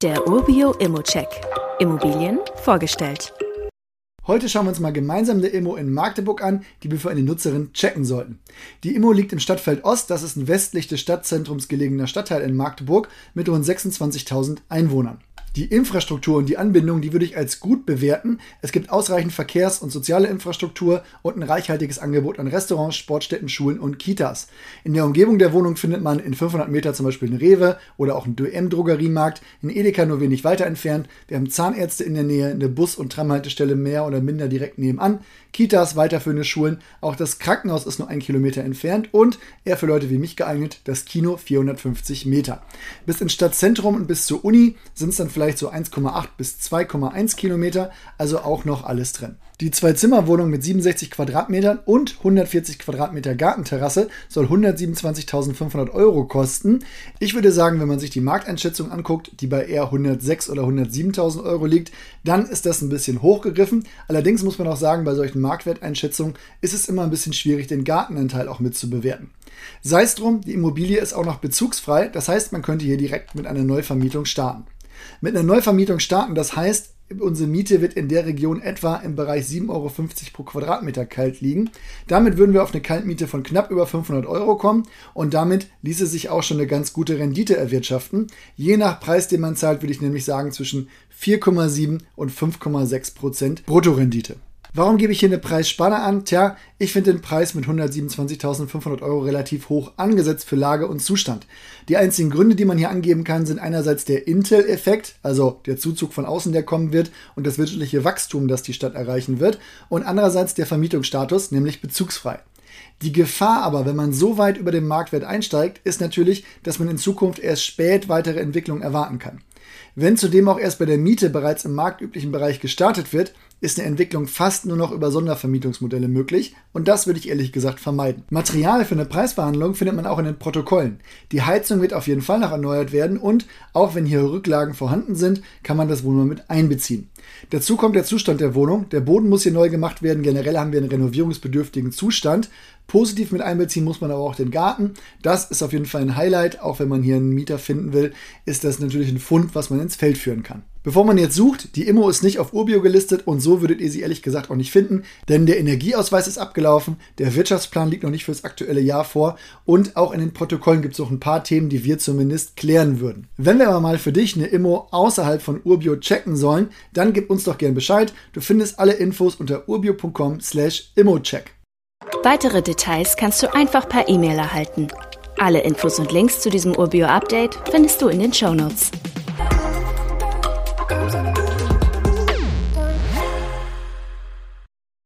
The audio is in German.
Der Urbio Immocheck. Immobilien vorgestellt. Heute schauen wir uns mal gemeinsam der Immo in Magdeburg an, die wir für eine Nutzerin checken sollten. Die Immo liegt im Stadtfeld Ost, das ist ein westlich des Stadtzentrums gelegener Stadtteil in Magdeburg mit rund 26.000 Einwohnern. Die Infrastruktur und die Anbindung, die würde ich als gut bewerten. Es gibt ausreichend Verkehrs- und soziale Infrastruktur und ein reichhaltiges Angebot an Restaurants, Sportstätten, Schulen und Kitas. In der Umgebung der Wohnung findet man in 500 Meter zum Beispiel einen Rewe oder auch einen DM-Drogeriemarkt, in Edeka nur wenig weiter entfernt. Wir haben Zahnärzte in der Nähe, eine Bus- und Tramhaltestelle mehr oder minder direkt nebenan, Kitas, weiterführende Schulen, auch das Krankenhaus ist nur ein Kilometer entfernt und eher für Leute wie mich geeignet, das Kino 450 Meter. Bis ins Stadtzentrum und bis zur Uni sind es dann vielleicht so 1,8 bis 2,1 Kilometer, also auch noch alles drin. Die Zwei-Zimmer-Wohnung mit 67 Quadratmetern und 140 Quadratmeter Gartenterrasse soll 127.500 Euro kosten. Ich würde sagen, wenn man sich die Markteinschätzung anguckt, die bei eher 106 oder 107.000 Euro liegt, dann ist das ein bisschen hochgegriffen. Allerdings muss man auch sagen, bei solchen Marktwerteinschätzungen ist es immer ein bisschen schwierig, den Gartenanteil auch mitzubewerten. Sei es drum, die Immobilie ist auch noch bezugsfrei, das heißt, man könnte hier direkt mit einer Neuvermietung starten. Mit einer Neuvermietung starten, das heißt, unsere Miete wird in der Region etwa im Bereich 7,50 Euro pro Quadratmeter kalt liegen. Damit würden wir auf eine Kaltmiete von knapp über 500 Euro kommen und damit ließe sich auch schon eine ganz gute Rendite erwirtschaften. Je nach Preis, den man zahlt, würde ich nämlich sagen zwischen 4,7 und 5,6 Prozent Bruttorendite. Warum gebe ich hier eine Preisspanne an? Tja, ich finde den Preis mit 127.500 Euro relativ hoch angesetzt für Lage und Zustand. Die einzigen Gründe, die man hier angeben kann, sind einerseits der Intel-Effekt, also der Zuzug von außen, der kommen wird, und das wirtschaftliche Wachstum, das die Stadt erreichen wird, und andererseits der Vermietungsstatus, nämlich bezugsfrei. Die Gefahr aber, wenn man so weit über den Marktwert einsteigt, ist natürlich, dass man in Zukunft erst spät weitere Entwicklungen erwarten kann. Wenn zudem auch erst bei der Miete bereits im marktüblichen Bereich gestartet wird, ist eine Entwicklung fast nur noch über Sondervermietungsmodelle möglich und das würde ich ehrlich gesagt vermeiden. Material für eine Preisverhandlung findet man auch in den Protokollen. Die Heizung wird auf jeden Fall noch erneuert werden und auch wenn hier Rücklagen vorhanden sind, kann man das wohl mal mit einbeziehen. Dazu kommt der Zustand der Wohnung. Der Boden muss hier neu gemacht werden. Generell haben wir einen renovierungsbedürftigen Zustand. Positiv mit einbeziehen muss man aber auch den Garten. Das ist auf jeden Fall ein Highlight. Auch wenn man hier einen Mieter finden will, ist das natürlich ein Fund, was man ins Feld führen kann. Bevor man jetzt sucht, die Immo ist nicht auf Urbio gelistet und so würdet ihr sie ehrlich gesagt auch nicht finden, denn der Energieausweis ist abgelaufen, der Wirtschaftsplan liegt noch nicht fürs aktuelle Jahr vor und auch in den Protokollen gibt es noch ein paar Themen, die wir zumindest klären würden. Wenn wir aber mal für dich eine Immo außerhalb von Urbio checken sollen, dann gib uns doch gern Bescheid. Du findest alle Infos unter urbio.com slash immocheck. Weitere Details kannst du einfach per E-Mail erhalten. Alle Infos und Links zu diesem Urbio-Update findest du in den Show Notes.